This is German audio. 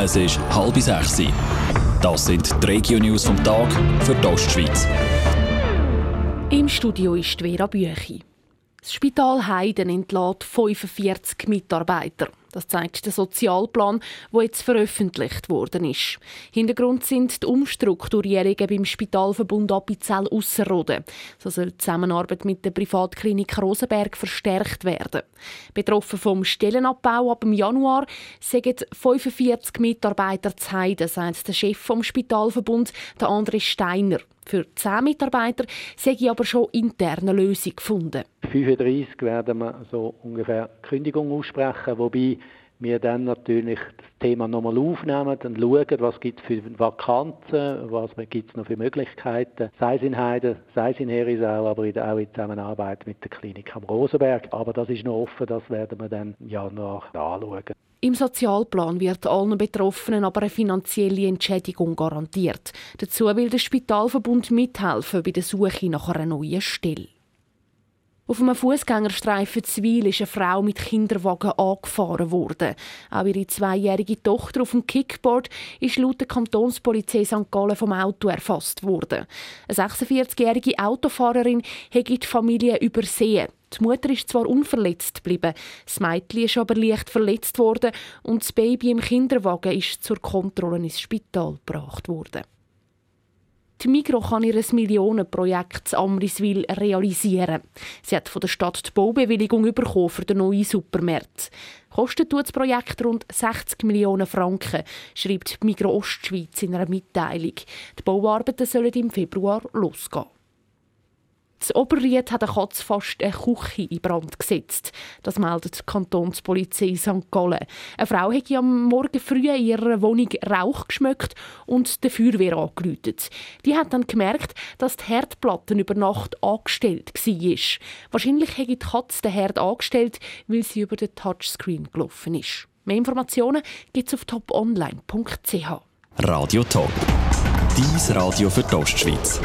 Es ist halb sechs. Das sind die Regio-News vom Tag für die Ostschweiz. Im Studio ist Vera Büchi. Das Spital Heiden entlädt 45 Mitarbeiter. Das zeigt der Sozialplan, der jetzt veröffentlicht worden ist. Hintergrund sind die Umstrukturierungen beim Spitalverbund Appenzell Ausserrhoden. So soll die Zusammenarbeit mit der Privatklinik Rosenberg verstärkt werden. Betroffen vom Stellenabbau ab dem Januar sind 45 Mitarbeiter zu Heiden, sagt der Chef vom Spitalverbund, der André Steiner. Für 10 Mitarbeiter sei aber schon interne Lösung gefunden. 35 werden wir so ungefähr Kündigung aussprechen, wobei wir dann natürlich das Thema nochmal aufnehmen, dann schauen, was gibt es für Vakanzen, was gibt es noch für Möglichkeiten, sei es in Heiden, sei es in Herisau, aber auch in Zusammenarbeit mit der Klinik am Rosenberg. Aber das ist noch offen, das werden wir dann im Januar anschauen. Im Sozialplan wird allen Betroffenen aber eine finanzielle Entschädigung garantiert. Dazu will der Spitalverbund mithelfen bei der Suche nach einer neuen Stelle. Auf einem Fußgängerstreifen Zwil ist eine Frau mit Kinderwagen angefahren worden. Auch ihre zweijährige Tochter auf dem Kickboard ist laut der Kantonspolizei St. Gallen vom Auto erfasst worden. Eine 46-jährige Autofahrerin hat die Familie übersehen. Die Mutter ist zwar unverletzt geblieben, das Mädchen ist aber leicht verletzt worden und das Baby im Kinderwagen ist zur Kontrolle ins Spital gebracht worden. Die Migro kann ihr Millionenprojekt Amriswil realisieren. Sie hat von der Stadt die Baubewilligung bekommen für den neuen Supermarkt. Kostet das Projekt rund 60 Millionen Franken, schreibt die Migro Ostschweiz in einer Mitteilung. Die Bauarbeiten sollen im Februar losgehen. Das Oberried hat eine Katze fast eine Küche in Brand gesetzt. Das meldet die Kantonspolizei St. Gallen. Eine Frau hat am Morgen früh in ihrer Wohnung Rauch geschmeckt und die Feuerwehr angerufen. Die hat dann gemerkt, dass die Herdplatte über Nacht angestellt war. Wahrscheinlich hat die Katze den Herd angestellt, weil sie über den Touchscreen gelaufen ist. Mehr Informationen gibt es auf toponline.ch. Radio Top. Dies Radio für die Ostschweiz.